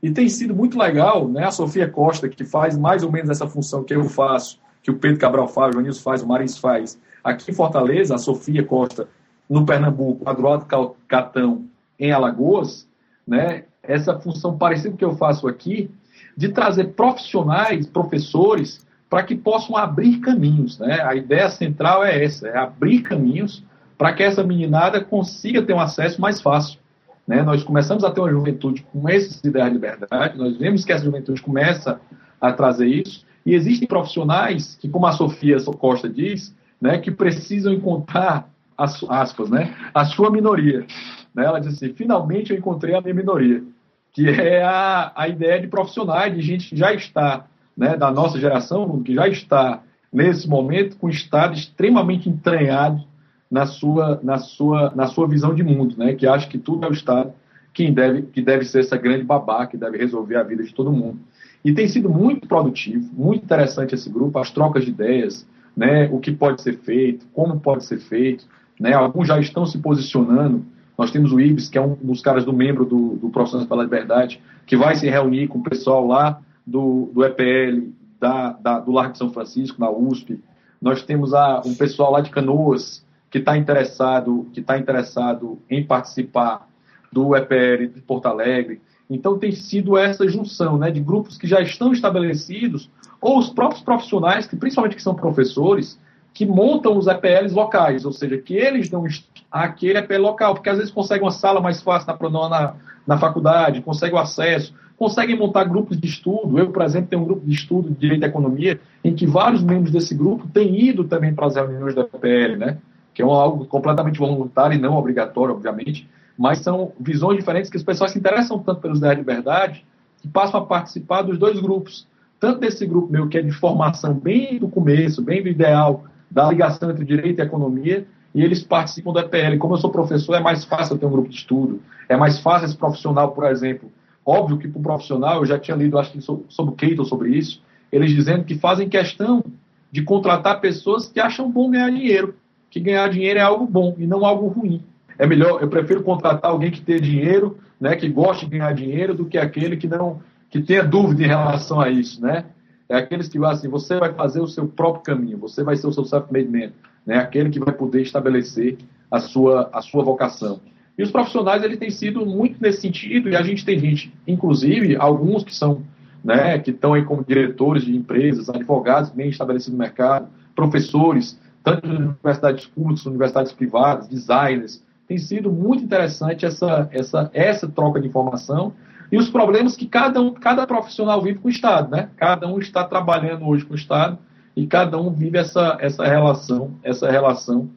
E tem sido muito legal, né? A Sofia Costa, que faz mais ou menos essa função que eu faço, que o Pedro Cabral faz, o Joanilson faz, o Marins faz. Aqui em Fortaleza, a Sofia Costa, no Pernambuco, o Adroado Catão, em Alagoas, né? Essa função parecida com o que eu faço aqui, de trazer profissionais, professores, para que possam abrir caminhos. Né? A ideia central é essa, é abrir caminhos para que essa meninada consiga ter um acesso mais fácil. Né? Nós começamos a ter uma juventude com essas ideias de liberdade, nós vemos que essa juventude começa a trazer isso, e existem profissionais que, como a Sofia Costa diz, né, que precisam encontrar, as, aspas, né, a sua minoria. Né? Ela diz assim, finalmente eu encontrei a minha minoria que é a, a ideia de profissionais, de gente que já está, né, da nossa geração, que já está nesse momento com o Estado extremamente entranhado na sua, na sua, na sua visão de mundo, né, que acha que tudo é o Estado quem deve, que deve ser essa grande babá, que deve resolver a vida de todo mundo. E tem sido muito produtivo, muito interessante esse grupo, as trocas de ideias, né, o que pode ser feito, como pode ser feito. Né, alguns já estão se posicionando nós temos o Ibis, que é um dos caras do membro do, do pela Liberdade, que vai se reunir com o pessoal lá do, do EPL, da, da, do Largo de São Francisco, na USP. Nós temos a, um pessoal lá de Canoas que está interessado, que tá interessado em participar do EPL de Porto Alegre. Então tem sido essa junção né, de grupos que já estão estabelecidos, ou os próprios profissionais, que principalmente que são professores, que montam os EPLs locais, ou seja, que eles dão aquele EPL local, porque às vezes conseguem uma sala mais fácil na, na, na faculdade, conseguem o acesso, conseguem montar grupos de estudo. Eu, por exemplo, tenho um grupo de estudo de Direito e Economia, em que vários membros desse grupo têm ido também para as reuniões da EPL, né? que é algo completamente voluntário e não obrigatório, obviamente, mas são visões diferentes que as pessoas se interessam tanto pelos ideias de liberdade que passam a participar dos dois grupos. Tanto desse grupo meu, que é de formação bem do começo, bem do ideal, da ligação entre direito e economia, e eles participam do EPL. Como eu sou professor, é mais fácil eu ter um grupo de estudo, é mais fácil esse profissional, por exemplo. Óbvio que para o profissional, eu já tinha lido, acho que sobre o Keito, sobre isso, eles dizendo que fazem questão de contratar pessoas que acham bom ganhar dinheiro, que ganhar dinheiro é algo bom e não algo ruim. É melhor, eu prefiro contratar alguém que tenha dinheiro, né, que goste de ganhar dinheiro, do que aquele que não que tenha dúvida em relação a isso, né? É aqueles que assim, você vai fazer o seu próprio caminho, você vai ser o seu self-made man, né? Aquele que vai poder estabelecer a sua a sua vocação. E os profissionais ele tem sido muito nesse sentido e a gente tem gente, inclusive alguns que são, né, que estão aí como diretores de empresas, advogados bem estabelecidos no mercado, professores, tanto de universidades públicas, universidades privadas, designers, tem sido muito interessante essa, essa, essa troca de informação e os problemas que cada, um, cada profissional vive com o Estado. Né? Cada um está trabalhando hoje com o Estado e cada um vive essa, essa relação, essa relação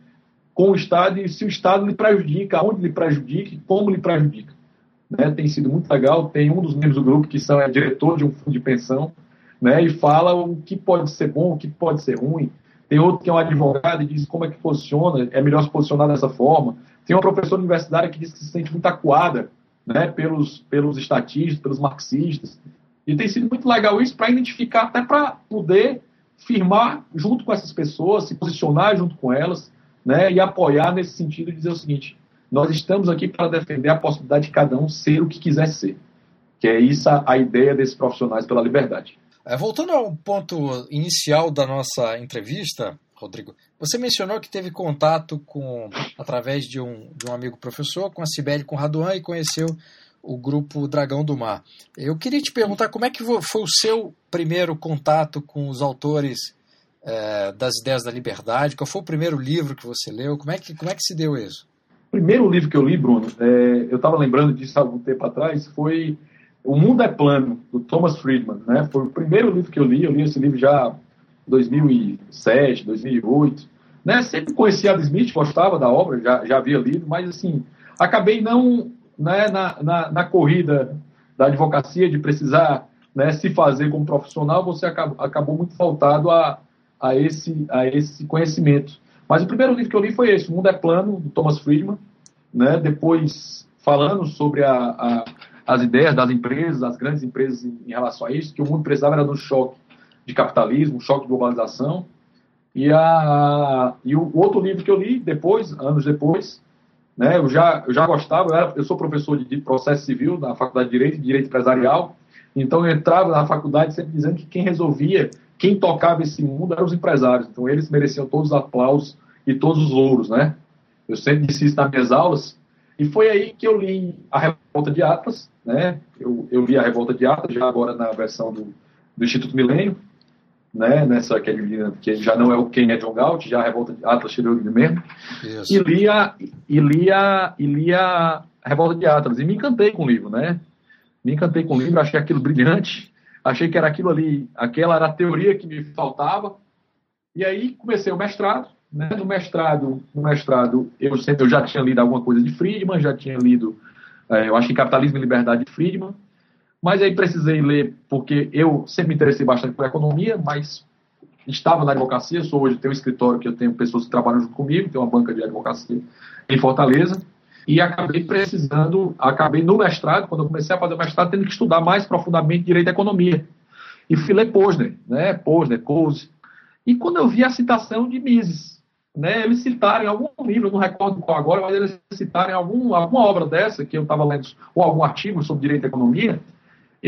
com o Estado e se o Estado lhe prejudica, onde lhe prejudica e como lhe prejudica. Né? Tem sido muito legal. Tem um dos membros do grupo que são, é diretor de um fundo de pensão né? e fala o que pode ser bom, o que pode ser ruim. Tem outro que é um advogado e diz como é que funciona, é melhor se posicionar dessa forma. Tem uma professora universitária que diz que se sente muito acuada né, pelos, pelos estatistas, pelos marxistas. E tem sido muito legal isso para identificar, até para poder firmar junto com essas pessoas, se posicionar junto com elas, né, e apoiar nesse sentido de dizer o seguinte: nós estamos aqui para defender a possibilidade de cada um ser o que quiser ser. Que é isso a, a ideia desses profissionais pela liberdade. É, voltando ao ponto inicial da nossa entrevista, Rodrigo, você mencionou que teve contato com, através de um, de um amigo professor, com a Cibele Conraduan e conheceu o grupo Dragão do Mar. Eu queria te perguntar como é que foi o seu primeiro contato com os autores é, das ideias da liberdade, qual foi o primeiro livro que você leu, como é que, como é que se deu isso? O primeiro livro que eu li, Bruno, é, eu estava lembrando disso há algum tempo atrás, foi O Mundo é Plano, do Thomas Friedman. Né? Foi o primeiro livro que eu li, eu li esse livro já 2007, 2008. Né? Sempre conhecia Adam Smith, gostava da obra, já, já havia lido, mas assim, acabei não, né, na, na, na corrida da advocacia, de precisar né, se fazer como profissional, você acabou, acabou muito faltado a, a, esse, a esse conhecimento. Mas o primeiro livro que eu li foi esse, O Mundo é Plano, do Thomas Friedman, né, depois falando sobre a, a, as ideias das empresas, das grandes empresas em, em relação a isso, que o mundo precisava era do choque de capitalismo, choque de globalização. E, a, e o outro livro que eu li depois, anos depois, né, eu, já, eu já gostava, eu, era, eu sou professor de, processo civil na Faculdade de Direito e Direito Empresarial, então eu entrava na faculdade sempre dizendo que quem resolvia, quem tocava esse mundo eram os empresários, então eles mereciam todos os aplausos e todos os ouros, né? Eu sempre disse isso nas minhas aulas, e foi aí que eu li A Revolta de Atlas, né? Eu, eu li A Revolta de Atlas, já agora na versão do, do Instituto Milênio, né, nessa que, ele, que já não é o quem é John Galt, já a revolta de Atlas tirou ele mesmo, Isso. e lia, e lia, e lia a Revolta de Atlas, e me encantei com o livro, né, me encantei com o livro, achei aquilo brilhante, achei que era aquilo ali, aquela era a teoria que me faltava, e aí comecei o mestrado, né, no mestrado, no mestrado eu, sempre, eu já tinha lido alguma coisa de Friedman, já tinha lido, é, eu acho que Capitalismo e Liberdade de Friedman, mas aí precisei ler, porque eu sempre me interessei bastante por economia, mas estava na advocacia, sou hoje, tenho um escritório que eu tenho pessoas que trabalham junto comigo, tenho uma banca de advocacia em Fortaleza, e acabei precisando, acabei no mestrado, quando eu comecei a fazer o mestrado, tendo que estudar mais profundamente direito à economia. E fui ler Posner, né, Posner, Coase, e quando eu vi a citação de Mises, né, eles citaram em algum livro, não recordo qual agora, mas eles citaram em algum, alguma obra dessa que eu estava lendo, ou algum artigo sobre direito à economia,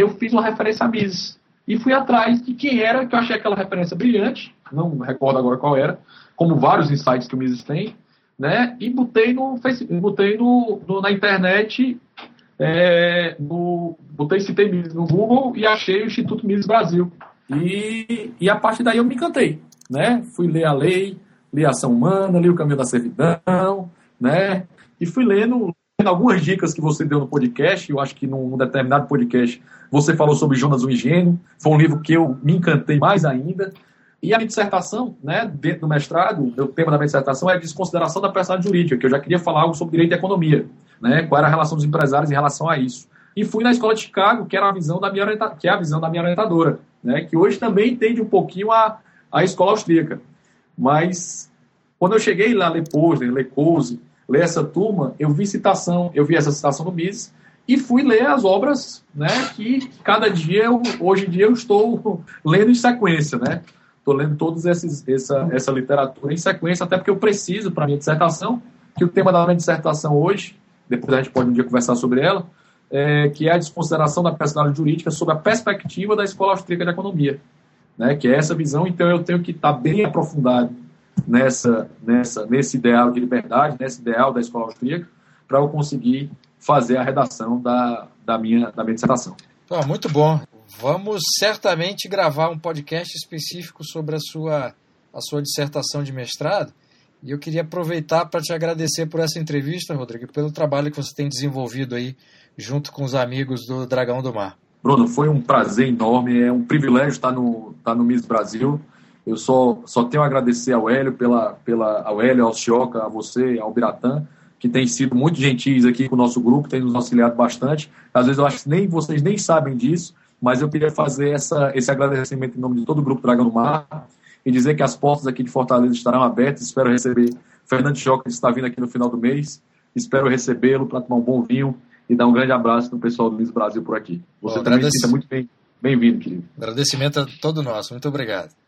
eu fiz uma referência a Mises. E fui atrás de quem era, que eu achei aquela referência brilhante, não recordo agora qual era, como vários insights que o Mises tem, né? E botei, no, Facebook, botei no, no, na internet é, no, botei citei Mises no Google e achei o Instituto Mises Brasil. E, e a partir daí eu me encantei. Né? Fui ler a lei, li a ação humana, li o caminho da servidão, né? E fui lendo, lendo algumas dicas que você deu no podcast. Eu acho que num, determinado podcast você falou sobre Jonas o Ingênuo. Foi um livro que eu me encantei mais ainda. E a minha dissertação, né, dentro do mestrado, o tema da minha dissertação é a desconsideração da personalidade jurídica, que eu já queria falar algo sobre direito e economia, né, qual era a relação dos empresários em relação a isso. E fui na escola de Chicago, que era a visão da minha que é a visão da minha orientadora, né, que hoje também entende um pouquinho a, a escola austríaca. Mas quando eu cheguei lá, ler Posner, ler Coase, ler essa turma, eu vi citação, eu vi essa citação do Mises e fui ler as obras, né, que cada dia, eu, hoje em dia, eu estou *laughs* lendo em sequência, né. Estou lendo toda essa, essa literatura em sequência, até porque eu preciso para minha dissertação, que o tema da minha dissertação hoje, depois a gente pode um dia conversar sobre ela, é, que é a desconsideração da personalidade jurídica sobre a perspectiva da Escola Austríaca de Economia, né, que é essa visão, então eu tenho que estar tá bem aprofundado nessa, nessa, nesse ideal de liberdade, nesse ideal da escola austríaca, para eu conseguir fazer a redação da, da, minha, da minha dissertação. Oh, muito bom. Vamos certamente gravar um podcast específico sobre a sua, a sua dissertação de mestrado. E eu queria aproveitar para te agradecer por essa entrevista, Rodrigo, pelo trabalho que você tem desenvolvido aí junto com os amigos do Dragão do Mar. Bruno, foi um prazer enorme, é um privilégio estar no, estar no Miss Brasil. Eu só, só tenho a agradecer ao Hélio, pela, pela, ao Hélio, ao Chioca, a você, ao Biratã, que tem sido muito gentis aqui com o nosso grupo, tem nos auxiliado bastante. Às vezes eu acho que nem vocês nem sabem disso, mas eu queria fazer essa, esse agradecimento em nome de todo o grupo Dragão do Mar e dizer que as portas aqui de Fortaleza estarão abertas. Espero receber Fernando Choca, que está vindo aqui no final do mês. Espero recebê-lo para tomar um bom vinho e dar um grande abraço no pessoal do Miss Brasil por aqui. Você Bom, também muito bem, bem-vindo, querido. Agradecimento a todo nosso. Muito obrigado.